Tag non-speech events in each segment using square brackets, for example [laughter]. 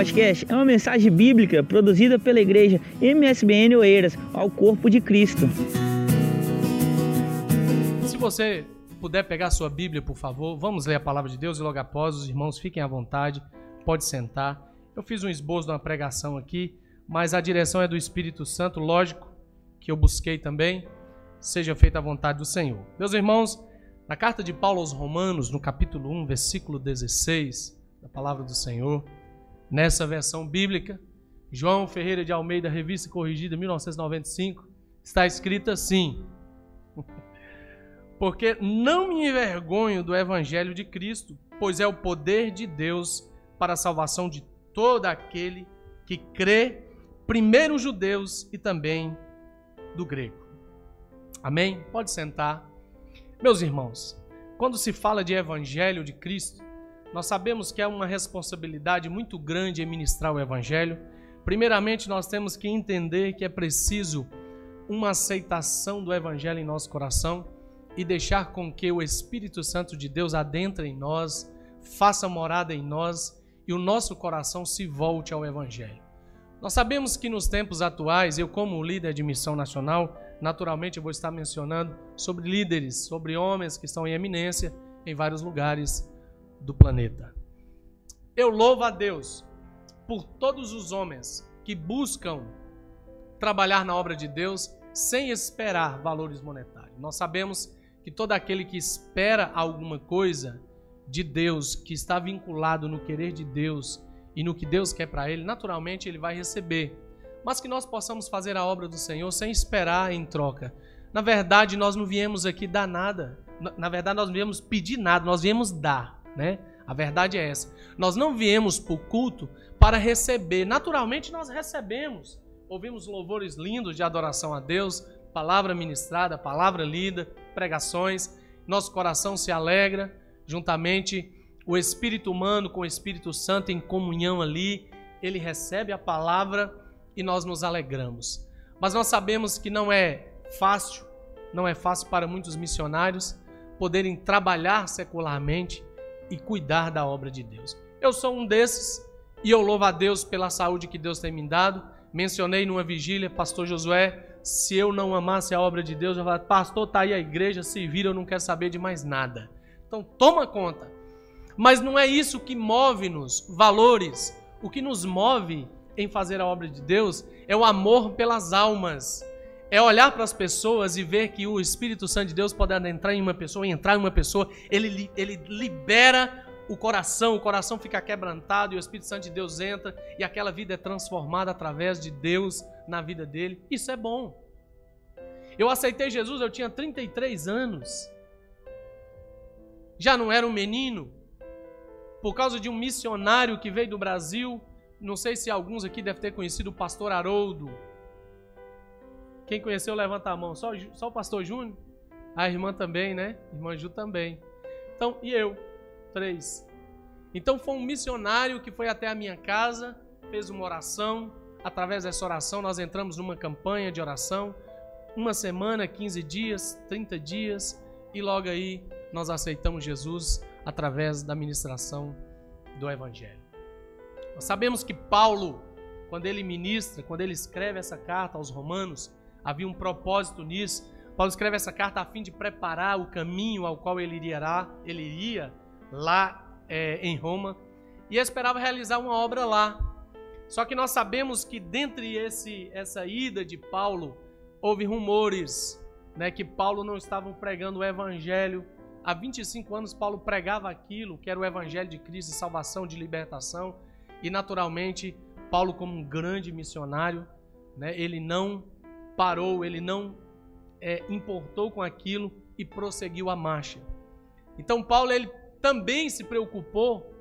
podcast é uma mensagem bíblica produzida pela igreja MSBN Oeiras ao corpo de Cristo. Se você puder pegar sua Bíblia, por favor, vamos ler a palavra de Deus e logo após os irmãos fiquem à vontade, pode sentar. Eu fiz um esboço de uma pregação aqui, mas a direção é do Espírito Santo, lógico que eu busquei também. Seja feita a vontade do Senhor. Meus irmãos, na carta de Paulo aos Romanos, no capítulo 1, versículo 16, da palavra do Senhor, nessa versão bíblica, João Ferreira de Almeida, revista corrigida 1995, está escrito assim: [laughs] Porque não me envergonho do evangelho de Cristo, pois é o poder de Deus para a salvação de todo aquele que crê, primeiro os judeus e também do grego. Amém? Pode sentar. Meus irmãos, quando se fala de Evangelho de Cristo, nós sabemos que é uma responsabilidade muito grande ministrar o Evangelho. Primeiramente, nós temos que entender que é preciso uma aceitação do Evangelho em nosso coração e deixar com que o Espírito Santo de Deus adentre em nós, faça morada em nós e o nosso coração se volte ao Evangelho. Nós sabemos que nos tempos atuais, eu, como líder de missão nacional, naturalmente eu vou estar mencionando sobre líderes, sobre homens que estão em eminência em vários lugares do planeta. Eu louvo a Deus por todos os homens que buscam trabalhar na obra de Deus sem esperar valores monetários. Nós sabemos que todo aquele que espera alguma coisa de Deus, que está vinculado no querer de Deus e no que Deus quer para ele, naturalmente ele vai receber mas que nós possamos fazer a obra do Senhor sem esperar em troca. Na verdade, nós não viemos aqui dar nada. Na verdade, nós não viemos pedir nada, nós viemos dar, né? A verdade é essa. Nós não viemos para o culto para receber. Naturalmente, nós recebemos. Ouvimos louvores lindos de adoração a Deus, palavra ministrada, palavra lida, pregações. Nosso coração se alegra, juntamente o espírito humano com o Espírito Santo em comunhão ali. Ele recebe a palavra e nós nos alegramos. Mas nós sabemos que não é fácil, não é fácil para muitos missionários poderem trabalhar secularmente e cuidar da obra de Deus. Eu sou um desses e eu louvo a Deus pela saúde que Deus tem me dado. Mencionei numa vigília, pastor Josué, se eu não amasse a obra de Deus, eu falava, pastor, tá aí a igreja, se vira, eu não quero saber de mais nada. Então toma conta. Mas não é isso que move-nos, valores. O que nos move em fazer a obra de Deus é o amor pelas almas. É olhar para as pessoas e ver que o Espírito Santo de Deus pode entrar em uma pessoa, entrar em uma pessoa, ele, ele libera o coração, o coração fica quebrantado e o Espírito Santo de Deus entra e aquela vida é transformada através de Deus na vida dele. Isso é bom. Eu aceitei Jesus, eu tinha 33 anos. Já não era um menino. Por causa de um missionário que veio do Brasil não sei se alguns aqui devem ter conhecido o pastor Haroldo. Quem conheceu, levanta a mão. Só, só o pastor Júnior? A irmã também, né? Irmã Ju também. Então, e eu? Três. Então foi um missionário que foi até a minha casa, fez uma oração. Através dessa oração, nós entramos numa campanha de oração. Uma semana, 15 dias, 30 dias. E logo aí nós aceitamos Jesus através da ministração do Evangelho. Nós sabemos que Paulo, quando ele ministra, quando ele escreve essa carta aos Romanos, havia um propósito nisso. Paulo escreve essa carta a fim de preparar o caminho ao qual ele iria, ele iria lá é, em Roma e esperava realizar uma obra lá. Só que nós sabemos que dentre esse, essa ida de Paulo houve rumores, né, que Paulo não estava pregando o evangelho. Há 25 anos Paulo pregava aquilo que era o evangelho de Cristo, de salvação, de libertação. E naturalmente, Paulo, como um grande missionário, né, ele não parou, ele não é, importou com aquilo e prosseguiu a marcha. Então, Paulo ele também se preocupou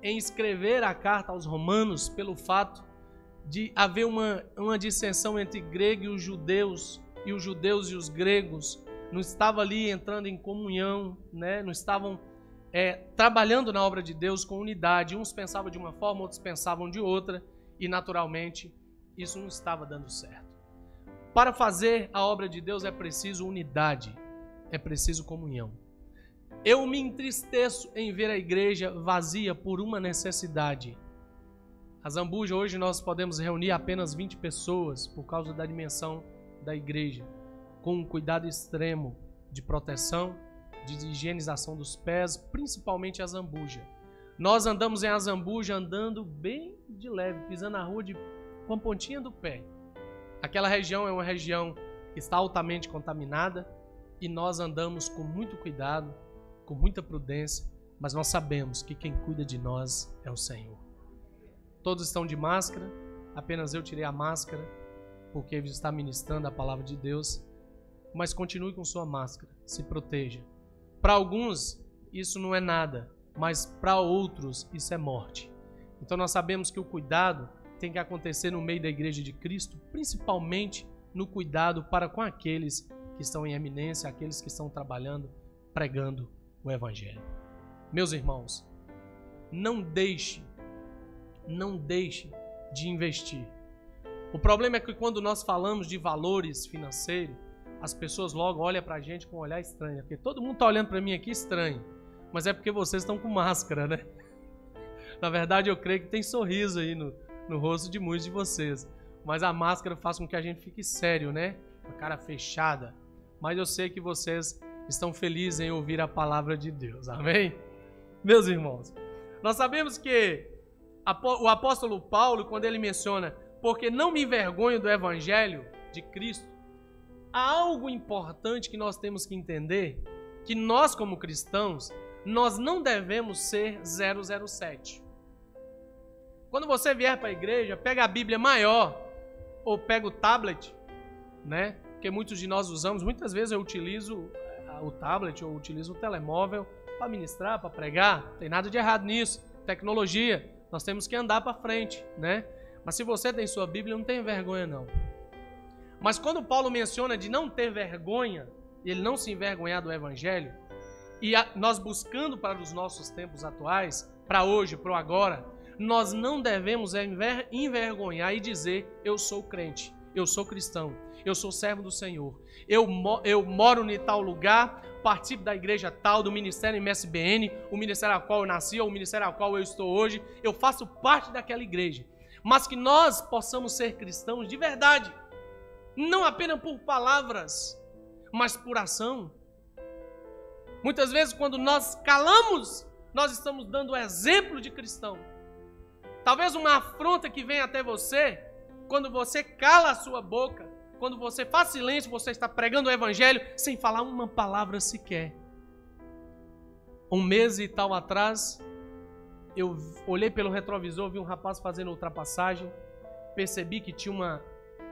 em escrever a carta aos Romanos pelo fato de haver uma, uma dissensão entre grego e os judeus, e os judeus e os gregos não estavam ali entrando em comunhão, né? não estavam é, trabalhando na obra de Deus com unidade. Uns pensavam de uma forma, outros pensavam de outra, e naturalmente isso não estava dando certo. Para fazer a obra de Deus é preciso unidade, é preciso comunhão. Eu me entristeço em ver a igreja vazia por uma necessidade. A Zambuja hoje nós podemos reunir apenas 20 pessoas por causa da dimensão da igreja, com um cuidado extremo de proteção, de higienização dos pés, principalmente a Zambuja. Nós andamos em Azambuja andando bem de leve, pisando na rua de, com a pontinha do pé. Aquela região é uma região que está altamente contaminada e nós andamos com muito cuidado, com muita prudência, mas nós sabemos que quem cuida de nós é o Senhor. Todos estão de máscara, apenas eu tirei a máscara porque está ministrando a palavra de Deus, mas continue com sua máscara, se proteja. Para alguns, isso não é nada, mas para outros isso é morte. Então nós sabemos que o cuidado tem que acontecer no meio da igreja de Cristo, principalmente no cuidado para com aqueles que estão em eminência, aqueles que estão trabalhando, pregando o evangelho. Meus irmãos, não deixe, não deixe de investir. O problema é que quando nós falamos de valores financeiros, as pessoas logo olham para a gente com um olhar estranho, porque todo mundo está olhando para mim aqui estranho mas é porque vocês estão com máscara, né? [laughs] Na verdade, eu creio que tem sorriso aí no, no rosto de muitos de vocês. Mas a máscara faz com que a gente fique sério, né? Com a cara fechada. Mas eu sei que vocês estão felizes em ouvir a palavra de Deus. [laughs] Amém? Meus irmãos, nós sabemos que o apóstolo Paulo, quando ele menciona, porque não me envergonho do evangelho de Cristo, há algo importante que nós temos que entender, que nós como cristãos nós não devemos ser 007. Quando você vier para a igreja, pega a Bíblia maior ou pega o tablet, né? Que muitos de nós usamos. Muitas vezes eu utilizo eh, o tablet ou utilizo o telemóvel para ministrar, para pregar. Não tem nada de errado nisso. Tecnologia, nós temos que andar para frente, né? Mas se você tem sua Bíblia, não tem vergonha não. Mas quando Paulo menciona de não ter vergonha, ele não se envergonhar do evangelho, e a, nós buscando para os nossos tempos atuais, para hoje, para o agora, nós não devemos enver, envergonhar e dizer: Eu sou crente, eu sou cristão, eu sou servo do Senhor, eu, eu moro em tal lugar, participo da igreja tal, do ministério MSBN, o ministério ao qual eu nasci, ou o ministério ao qual eu estou hoje, eu faço parte daquela igreja. Mas que nós possamos ser cristãos de verdade, não apenas por palavras, mas por ação. Muitas vezes, quando nós calamos, nós estamos dando exemplo de cristão. Talvez uma afronta que vem até você, quando você cala a sua boca, quando você faz silêncio, você está pregando o evangelho sem falar uma palavra sequer. Um mês e tal atrás, eu olhei pelo retrovisor, vi um rapaz fazendo ultrapassagem, percebi que tinha uma,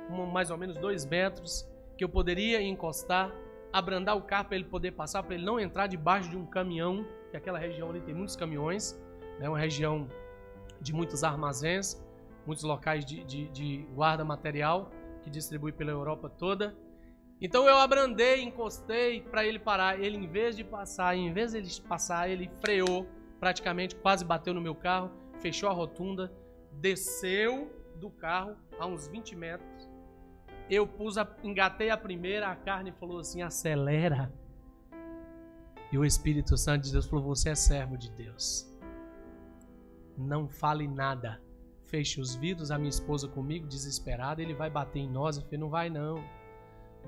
uma mais ou menos dois metros, que eu poderia encostar abrandar o carro para ele poder passar, para ele não entrar debaixo de um caminhão, que aquela região ali tem muitos caminhões, é né, uma região de muitos armazéns, muitos locais de, de, de guarda material que distribui pela Europa toda. Então eu abrandei, encostei para ele parar. Ele, em vez de passar, em vez de ele passar, ele freou, praticamente quase bateu no meu carro, fechou a rotunda, desceu do carro a uns 20 metros eu pus a, engatei a primeira, a carne falou assim: acelera. E o Espírito Santo de Deus falou: Você é servo de Deus. Não fale nada. Feche os vidros, a minha esposa comigo, desesperada, ele vai bater em nós. Eu falei: Não vai não.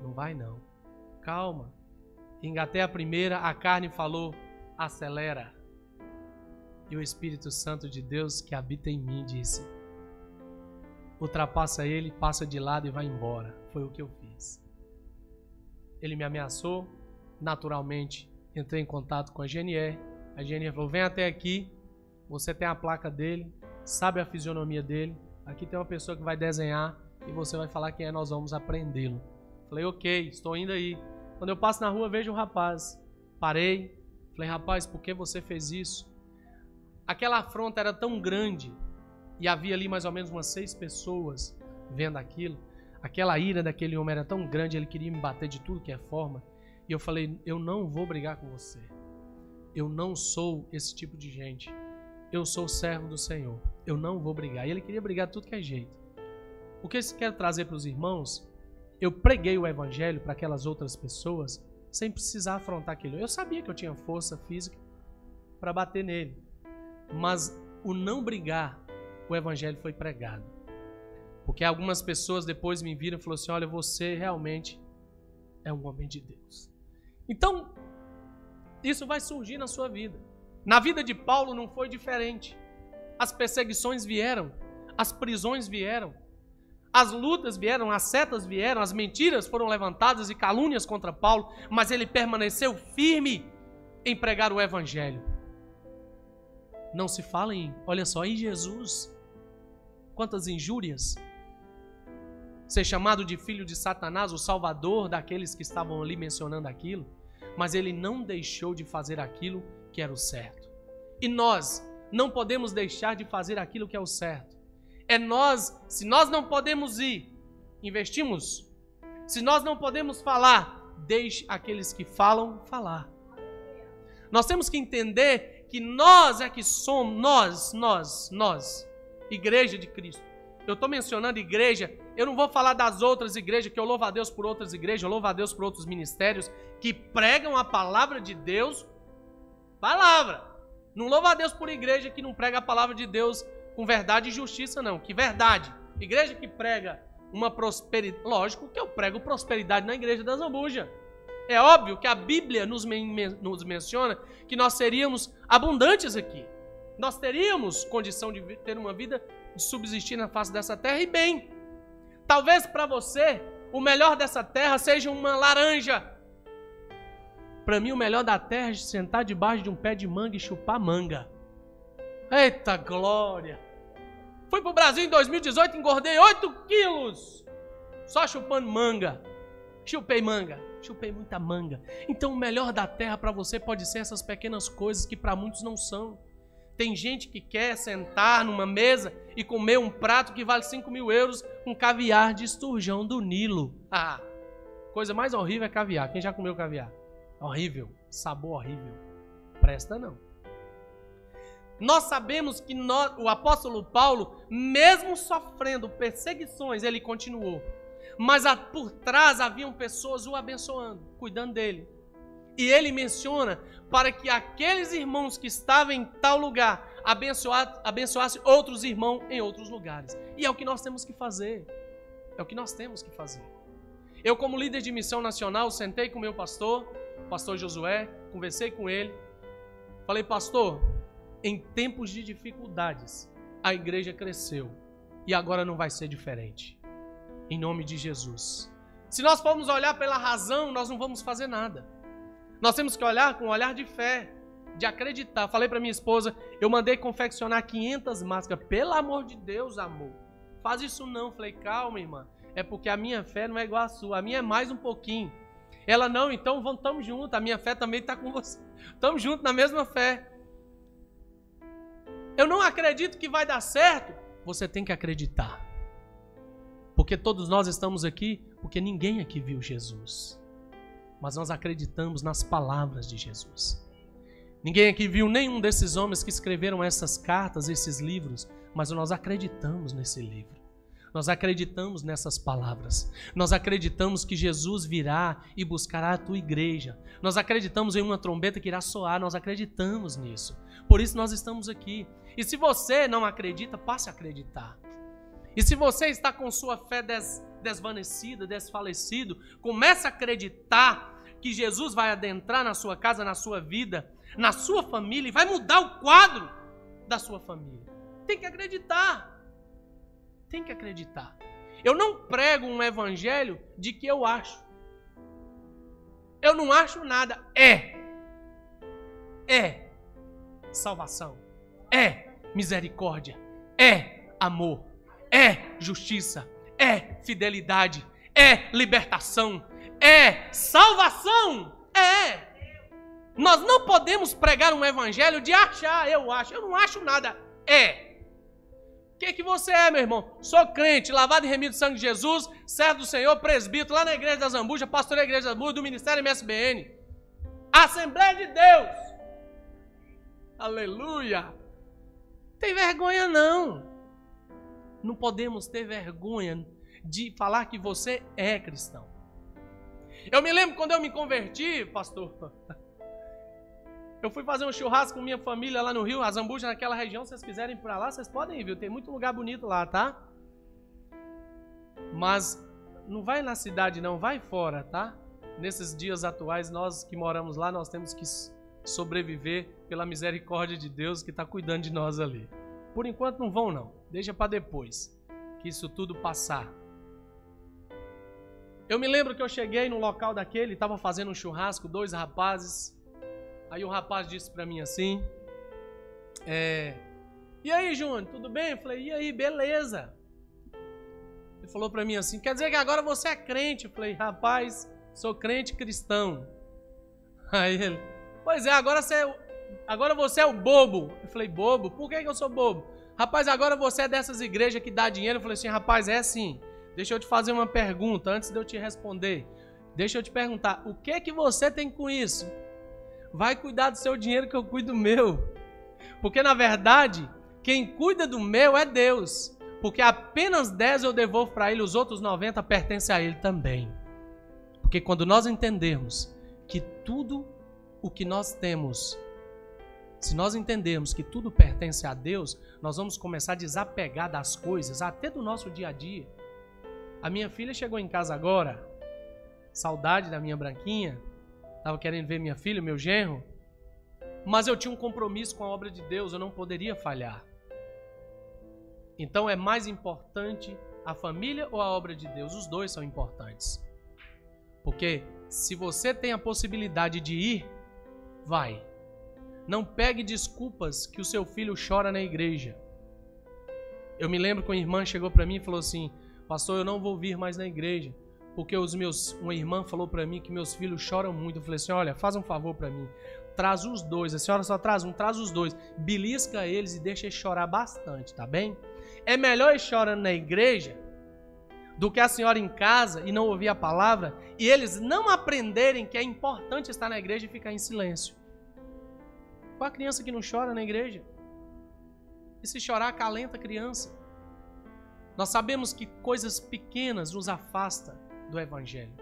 Não vai não. Calma. Engatei a primeira, a carne falou: Acelera. E o Espírito Santo de Deus que habita em mim disse: ultrapassa ele, passa de lado e vai embora. Foi o que eu fiz. Ele me ameaçou, naturalmente entrei em contato com a GNR. A GNR falou: vem até aqui, você tem a placa dele, sabe a fisionomia dele. Aqui tem uma pessoa que vai desenhar e você vai falar quem é, nós vamos apreendê-lo. Falei: ok, estou indo aí. Quando eu passo na rua, vejo um rapaz. Parei, falei: rapaz, por que você fez isso? Aquela afronta era tão grande e havia ali mais ou menos umas seis pessoas vendo aquilo. Aquela ira daquele homem era tão grande, ele queria me bater de tudo que é forma. E eu falei: Eu não vou brigar com você. Eu não sou esse tipo de gente. Eu sou servo do Senhor. Eu não vou brigar. E ele queria brigar de tudo que é jeito. O que eu quero trazer para os irmãos? Eu preguei o evangelho para aquelas outras pessoas sem precisar afrontar aquilo. Eu sabia que eu tinha força física para bater nele. Mas o não brigar o evangelho foi pregado. Porque algumas pessoas depois me viram e falaram assim: olha, você realmente é um homem de Deus. Então, isso vai surgir na sua vida. Na vida de Paulo não foi diferente. As perseguições vieram, as prisões vieram, as lutas vieram, as setas vieram, as mentiras foram levantadas e calúnias contra Paulo, mas ele permaneceu firme em pregar o evangelho. Não se fala em, olha só, em Jesus. Quantas injúrias. Ser chamado de filho de Satanás, o salvador daqueles que estavam ali mencionando aquilo, mas ele não deixou de fazer aquilo que era o certo. E nós não podemos deixar de fazer aquilo que é o certo. É nós, se nós não podemos ir, investimos. Se nós não podemos falar, deixe aqueles que falam falar. Nós temos que entender que nós é que somos, nós, nós, nós, igreja de Cristo. Eu estou mencionando igreja, eu não vou falar das outras igrejas, que eu louvo a Deus por outras igrejas, eu louvo a Deus por outros ministérios que pregam a palavra de Deus, palavra. Não louva a Deus por igreja que não prega a palavra de Deus com verdade e justiça, não. Que verdade. Igreja que prega uma prosperidade. Lógico que eu prego prosperidade na igreja da Zambuja. É óbvio que a Bíblia nos, men nos menciona que nós seríamos abundantes aqui. Nós teríamos condição de ter uma vida de subsistir na face dessa terra e bem. Talvez para você o melhor dessa terra seja uma laranja. Para mim, o melhor da terra é sentar debaixo de um pé de manga e chupar manga. Eita glória! Fui pro Brasil em 2018, engordei 8 quilos. Só chupando manga. Chupei manga. Chupei muita manga. Então o melhor da terra para você pode ser essas pequenas coisas que para muitos não são. Tem gente que quer sentar numa mesa e comer um prato que vale 5 mil euros com caviar de esturjão do Nilo. Ah, coisa mais horrível é caviar. Quem já comeu caviar? Horrível. Sabor horrível. Presta não. Nós sabemos que o apóstolo Paulo, mesmo sofrendo perseguições, ele continuou. Mas por trás haviam pessoas o abençoando, cuidando dele. E ele menciona para que aqueles irmãos que estavam em tal lugar abençoassem abençoasse outros irmãos em outros lugares. E é o que nós temos que fazer. É o que nós temos que fazer. Eu, como líder de missão nacional, sentei com meu pastor, pastor Josué, conversei com ele. Falei, pastor, em tempos de dificuldades, a igreja cresceu e agora não vai ser diferente. Em nome de Jesus. Se nós formos olhar pela razão, nós não vamos fazer nada. Nós temos que olhar com um olhar de fé, de acreditar. Falei para minha esposa, eu mandei confeccionar 500 máscaras. Pelo amor de Deus, amor. Faz isso não. Falei, calma, irmã. É porque a minha fé não é igual a sua. A minha é mais um pouquinho. Ela, não, então vamos, estamos juntos. A minha fé também está com você. Estamos juntos na mesma fé. Eu não acredito que vai dar certo. Você tem que acreditar. Porque todos nós estamos aqui porque ninguém aqui viu Jesus. Mas nós acreditamos nas palavras de Jesus. Ninguém aqui viu nenhum desses homens que escreveram essas cartas, esses livros, mas nós acreditamos nesse livro. Nós acreditamos nessas palavras. Nós acreditamos que Jesus virá e buscará a tua igreja. Nós acreditamos em uma trombeta que irá soar. Nós acreditamos nisso. Por isso nós estamos aqui. E se você não acredita, passe a acreditar. E se você está com sua fé des, desvanecida, desfalecido, comece a acreditar que Jesus vai adentrar na sua casa, na sua vida, na sua família e vai mudar o quadro da sua família. Tem que acreditar. Tem que acreditar. Eu não prego um evangelho de que eu acho. Eu não acho nada. É. É salvação. É misericórdia. É amor. É justiça. É fidelidade. É libertação. É salvação. É. Nós não podemos pregar um evangelho de achar, eu acho. Eu não acho nada. É que, que você é, meu irmão? Sou crente, lavado e remido do sangue de Jesus, servo do Senhor, presbítero lá na igreja da Zambuja, pastor da igreja da Zambuja, do Ministério MSBN. Assembleia de Deus. Aleluia. Tem vergonha não. Não podemos ter vergonha de falar que você é cristão. Eu me lembro quando eu me converti, pastor. [laughs] Eu fui fazer um churrasco com minha família lá no Rio, Azambuja, naquela região. Se vocês quiserem ir pra lá, vocês podem ir, viu? Tem muito lugar bonito lá, tá? Mas não vai na cidade, não, vai fora, tá? Nesses dias atuais, nós que moramos lá, nós temos que sobreviver pela misericórdia de Deus que está cuidando de nós ali. Por enquanto não vão não, deixa para depois, que isso tudo passar. Eu me lembro que eu cheguei no local daquele, estava fazendo um churrasco, dois rapazes. Aí o rapaz disse para mim assim: é, E aí, Júnior, tudo bem? Eu falei: E aí, beleza? Ele falou para mim assim: Quer dizer que agora você é crente? Eu falei: Rapaz, sou crente cristão. [laughs] Aí ele: Pois é, agora você é, agora você é o bobo. Eu falei: Bobo? Por que, que eu sou bobo? Rapaz, agora você é dessas igrejas que dá dinheiro. Eu falei assim: Rapaz, é assim. Deixa eu te fazer uma pergunta antes de eu te responder. Deixa eu te perguntar, o que que você tem com isso? Vai cuidar do seu dinheiro que eu cuido do meu. Porque na verdade, quem cuida do meu é Deus. Porque apenas 10 eu devolvo para ele, os outros 90 pertencem a ele também. Porque quando nós entendermos que tudo o que nós temos, se nós entendermos que tudo pertence a Deus, nós vamos começar a desapegar das coisas, até do nosso dia a dia. A minha filha chegou em casa agora, saudade da minha branquinha, estava querendo ver minha filha, meu genro, mas eu tinha um compromisso com a obra de Deus, eu não poderia falhar. Então é mais importante a família ou a obra de Deus? Os dois são importantes. Porque se você tem a possibilidade de ir, vai. Não pegue desculpas que o seu filho chora na igreja. Eu me lembro que uma irmã chegou para mim e falou assim: Pastor, eu não vou vir mais na igreja, porque os meus, uma irmã falou para mim que meus filhos choram muito. Eu falei assim: olha, faz um favor para mim, traz os dois. A senhora só traz um, traz os dois. Belisca eles e deixa eles chorar bastante, tá bem? É melhor eles chorando na igreja do que a senhora em casa e não ouvir a palavra e eles não aprenderem que é importante estar na igreja e ficar em silêncio. Qual a criança que não chora na igreja? E se chorar, acalenta a criança. Nós sabemos que coisas pequenas nos afastam do Evangelho.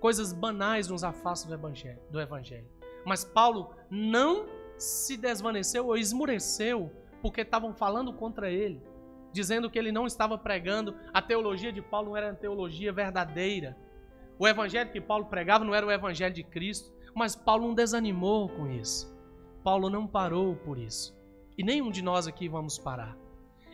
Coisas banais nos afastam do Evangelho. Do evangelho. Mas Paulo não se desvaneceu ou esmureceu porque estavam falando contra ele, dizendo que ele não estava pregando. A teologia de Paulo não era a teologia verdadeira. O evangelho que Paulo pregava não era o evangelho de Cristo. Mas Paulo não desanimou com isso. Paulo não parou por isso. E nenhum de nós aqui vamos parar.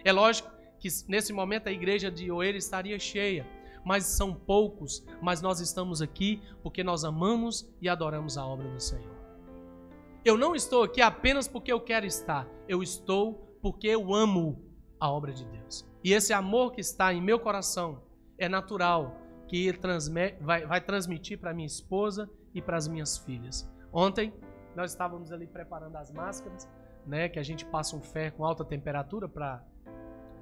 É lógico que nesse momento a igreja de Oeira estaria cheia, mas são poucos, mas nós estamos aqui porque nós amamos e adoramos a obra do Senhor. Eu não estou aqui apenas porque eu quero estar, eu estou porque eu amo a obra de Deus. E esse amor que está em meu coração é natural que vai, vai transmitir para minha esposa e para as minhas filhas. Ontem nós estávamos ali preparando as máscaras, né, que a gente passa um ferro com alta temperatura para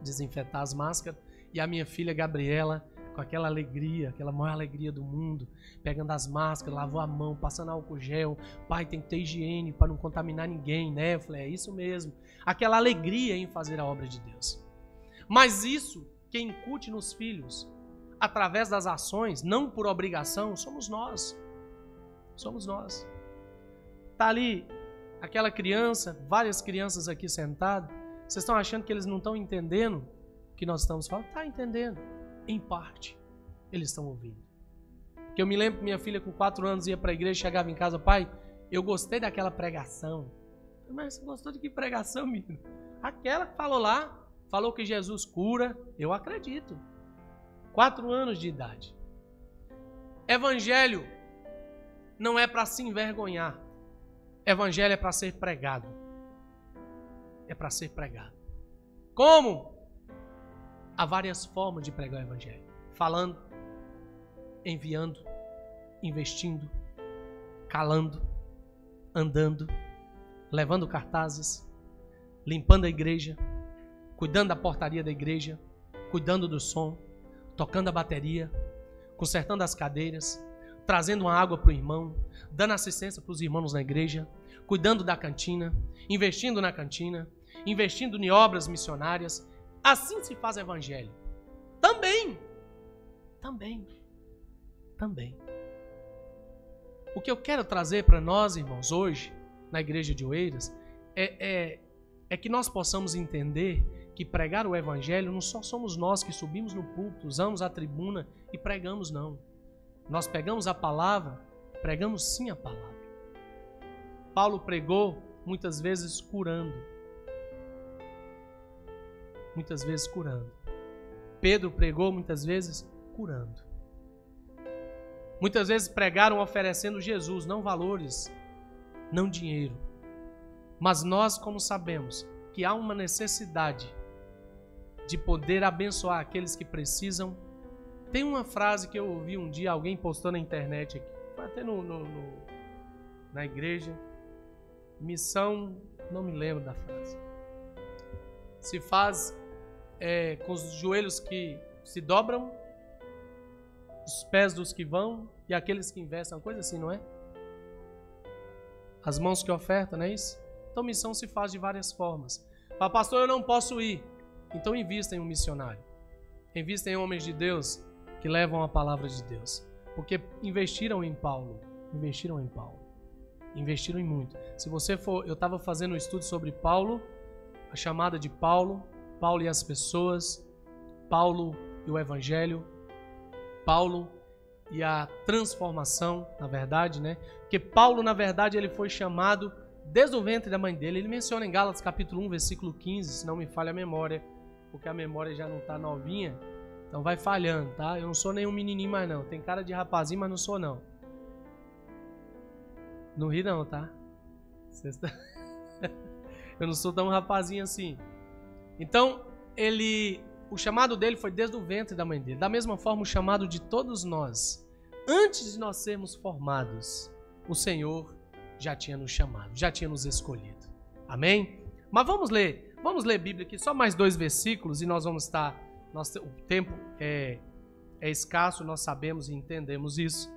desinfetar as máscaras. E a minha filha Gabriela, com aquela alegria, aquela maior alegria do mundo, pegando as máscaras, lavou a mão, passando álcool gel. Pai, tem que ter higiene para não contaminar ninguém, né? Eu falei, é isso mesmo. Aquela alegria em fazer a obra de Deus. Mas isso, quem incute nos filhos, através das ações, não por obrigação, somos nós. Somos nós. Tá ali aquela criança, várias crianças aqui sentadas, vocês estão achando que eles não estão entendendo o que nós estamos falando? Está entendendo. Em parte. Eles estão ouvindo. Porque eu me lembro que minha filha com 4 anos ia para a igreja, chegava em casa, pai, eu gostei daquela pregação. Mas você gostou de que pregação, menino? Aquela que falou lá, falou que Jesus cura, eu acredito. Quatro anos de idade. Evangelho não é para se envergonhar. Evangelho é para ser pregado é para ser pregado. Como? Há várias formas de pregar o Evangelho: falando, enviando, investindo, calando, andando, levando cartazes, limpando a igreja, cuidando da portaria da igreja, cuidando do som, tocando a bateria, consertando as cadeiras, trazendo uma água para o irmão, dando assistência para os irmãos na igreja, cuidando da cantina, investindo na cantina, investindo em obras missionárias. Assim se faz evangelho. Também. Também. Também. O que eu quero trazer para nós, irmãos, hoje, na igreja de Oeiras é, é, é que nós possamos entender que pregar o evangelho não só somos nós que subimos no púlpito, usamos a tribuna e pregamos, não. Nós pegamos a palavra, pregamos sim a palavra. Paulo pregou muitas vezes curando. Muitas vezes curando. Pedro pregou muitas vezes curando. Muitas vezes pregaram oferecendo Jesus, não valores, não dinheiro. Mas nós, como sabemos que há uma necessidade de poder abençoar aqueles que precisam, tem uma frase que eu ouvi um dia alguém postou na internet aqui, foi até no, no, no na igreja. Missão, não me lembro da frase. Se faz é, com os joelhos que se dobram os pés dos que vão e aqueles que investem, uma coisa assim, não é? As mãos que ofertam, não é isso? Então, missão se faz de várias formas. Fala, pastor, eu não posso ir. Então, invista em um missionário. Invista em homens de Deus que levam a palavra de Deus. Porque investiram em Paulo. Investiram em Paulo. Investiram em muito. Se você for. Eu estava fazendo um estudo sobre Paulo, a chamada de Paulo, Paulo e as pessoas, Paulo e o Evangelho, Paulo e a transformação, na verdade, né? Porque Paulo, na verdade, ele foi chamado desde o ventre da mãe dele. Ele menciona em Gálatas capítulo 1, versículo 15, se não me falha a memória, porque a memória já não está novinha, então vai falhando, tá? Eu não sou nenhum menininho mais não. Tem cara de rapazinho, mas não sou não. Não ri não, tá? [laughs] Eu não sou tão rapazinho assim. Então, ele o chamado dele foi desde o ventre da mãe dele. Da mesma forma, o chamado de todos nós, antes de nós sermos formados, o Senhor já tinha nos chamado, já tinha nos escolhido. Amém? Mas vamos ler, vamos ler Bíblia aqui, só mais dois versículos e nós vamos estar. Nós, o tempo é, é escasso, nós sabemos e entendemos isso.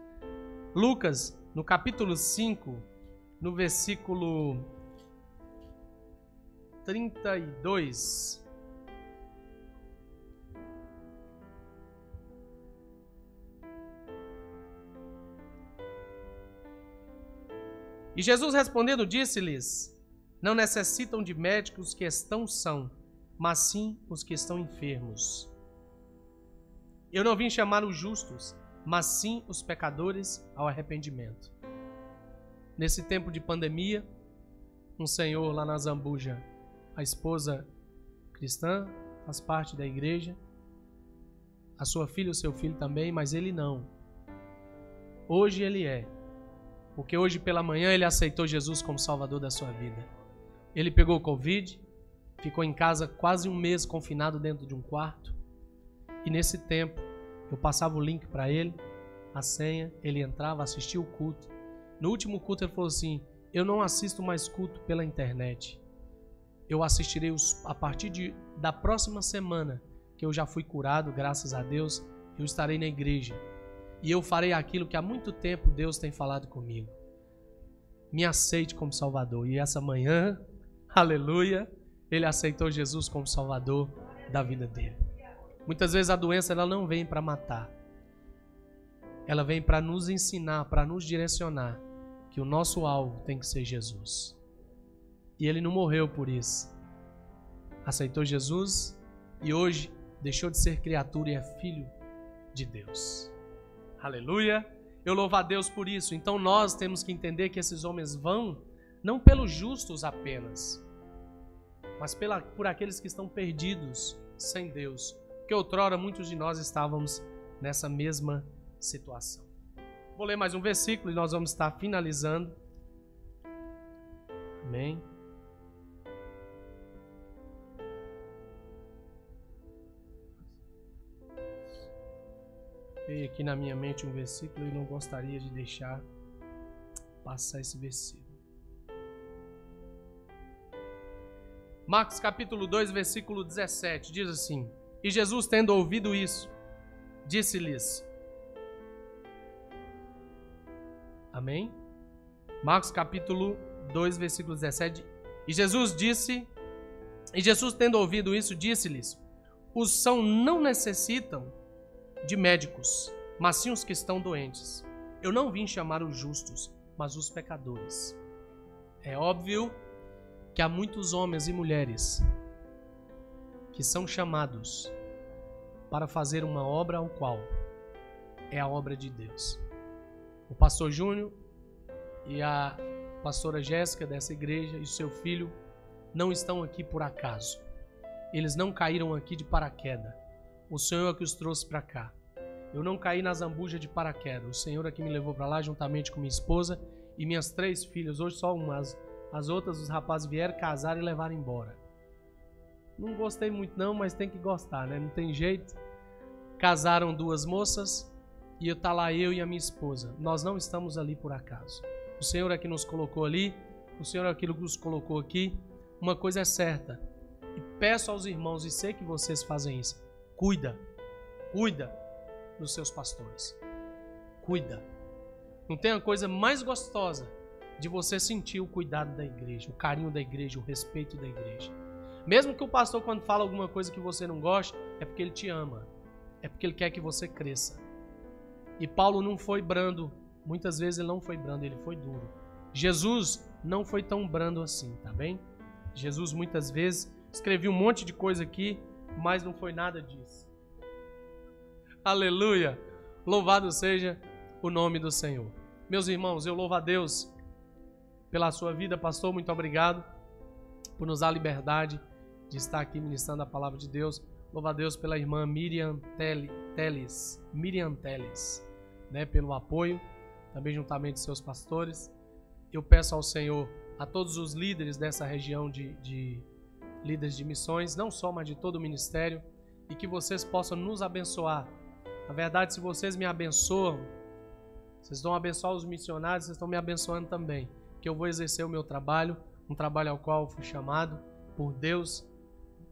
Lucas, no capítulo 5, no versículo 32. E Jesus respondendo disse-lhes: Não necessitam de médicos que estão são, mas sim os que estão enfermos. Eu não vim chamar os justos, mas sim os pecadores ao arrependimento. Nesse tempo de pandemia, um senhor lá na Zambuja, a esposa cristã, faz parte da igreja, a sua filha, o seu filho também, mas ele não. Hoje ele é porque hoje pela manhã ele aceitou Jesus como Salvador da sua vida. Ele pegou Covid, ficou em casa quase um mês confinado dentro de um quarto. E nesse tempo eu passava o link para ele, a senha, ele entrava, assistia o culto. No último culto ele falou assim: Eu não assisto mais culto pela internet. Eu assistirei os, a partir de, da próxima semana, que eu já fui curado, graças a Deus, eu estarei na igreja e eu farei aquilo que há muito tempo Deus tem falado comigo. Me aceite como Salvador. E essa manhã, [laughs] aleluia, ele aceitou Jesus como Salvador da vida dele. Muitas vezes a doença ela não vem para matar. Ela vem para nos ensinar, para nos direcionar que o nosso alvo tem que ser Jesus. E ele não morreu por isso. Aceitou Jesus e hoje deixou de ser criatura e é filho de Deus. Aleluia. Eu louvo a Deus por isso. Então nós temos que entender que esses homens vão não pelos justos apenas, mas pela, por aqueles que estão perdidos sem Deus. Porque outrora muitos de nós estávamos nessa mesma situação. Vou ler mais um versículo e nós vamos estar finalizando. Amém. Veio aqui na minha mente um versículo e não gostaria de deixar passar esse versículo. Marcos capítulo 2, versículo 17, diz assim: E Jesus, tendo ouvido isso, disse-lhes: Amém? Marcos capítulo 2, versículo 17. E Jesus disse: E Jesus, tendo ouvido isso, disse-lhes: Os são não necessitam de médicos, mas sim os que estão doentes. Eu não vim chamar os justos, mas os pecadores. É óbvio que há muitos homens e mulheres que são chamados para fazer uma obra ao qual é a obra de Deus. O pastor Júnior e a pastora Jéssica dessa igreja e seu filho não estão aqui por acaso. Eles não caíram aqui de paraquedas. O Senhor é que os trouxe para cá. Eu não caí na zambuja de paraquedas. O Senhor é que me levou para lá juntamente com minha esposa e minhas três filhas. Hoje só uma. As, as outras, os rapazes vieram casar e levaram embora. Não gostei muito não, mas tem que gostar, né? Não tem jeito. Casaram duas moças e eu tá lá eu e a minha esposa. Nós não estamos ali por acaso. O Senhor é que nos colocou ali. O Senhor é que nos colocou aqui. Uma coisa é certa. E peço aos irmãos, e sei que vocês fazem isso. Cuida. Cuida dos seus pastores. Cuida. Não tem uma coisa mais gostosa de você sentir o cuidado da igreja, o carinho da igreja, o respeito da igreja. Mesmo que o pastor, quando fala alguma coisa que você não gosta, é porque ele te ama. É porque ele quer que você cresça. E Paulo não foi brando. Muitas vezes ele não foi brando, ele foi duro. Jesus não foi tão brando assim, tá bem? Jesus muitas vezes escreveu um monte de coisa aqui, mas não foi nada disso. Aleluia! Louvado seja o nome do Senhor. Meus irmãos, eu louvo a Deus pela sua vida, pastor. Muito obrigado por nos dar a liberdade de estar aqui ministrando a palavra de Deus. Louvo a Deus pela irmã Miriam Teles, Miriam Teles, né, pelo apoio, também juntamente seus pastores. Eu peço ao Senhor, a todos os líderes dessa região de, de líderes de missões, não só, mas de todo o ministério, e que vocês possam nos abençoar na verdade, se vocês me abençoam, vocês estão abençoando os missionários, vocês estão me abençoando também. Que eu vou exercer o meu trabalho, um trabalho ao qual fui chamado por Deus,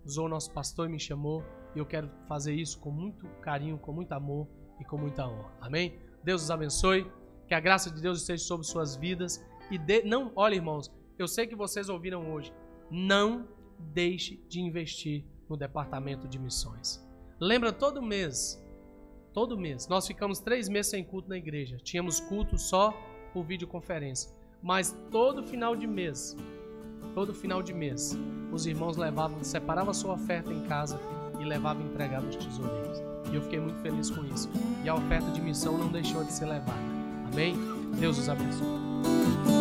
usou nosso pastor e me chamou, e eu quero fazer isso com muito carinho, com muito amor e com muita honra. Amém? Deus os abençoe, que a graça de Deus esteja sobre suas vidas e de... não, olha irmãos, eu sei que vocês ouviram hoje, não deixe de investir no departamento de missões. Lembra todo mês Todo mês. Nós ficamos três meses sem culto na igreja. Tínhamos culto só por videoconferência. Mas todo final de mês, todo final de mês, os irmãos levavam, separavam a sua oferta em casa e levavam entregar nos tesoureiros. E eu fiquei muito feliz com isso. E a oferta de missão não deixou de ser levada. Amém? Deus os abençoe.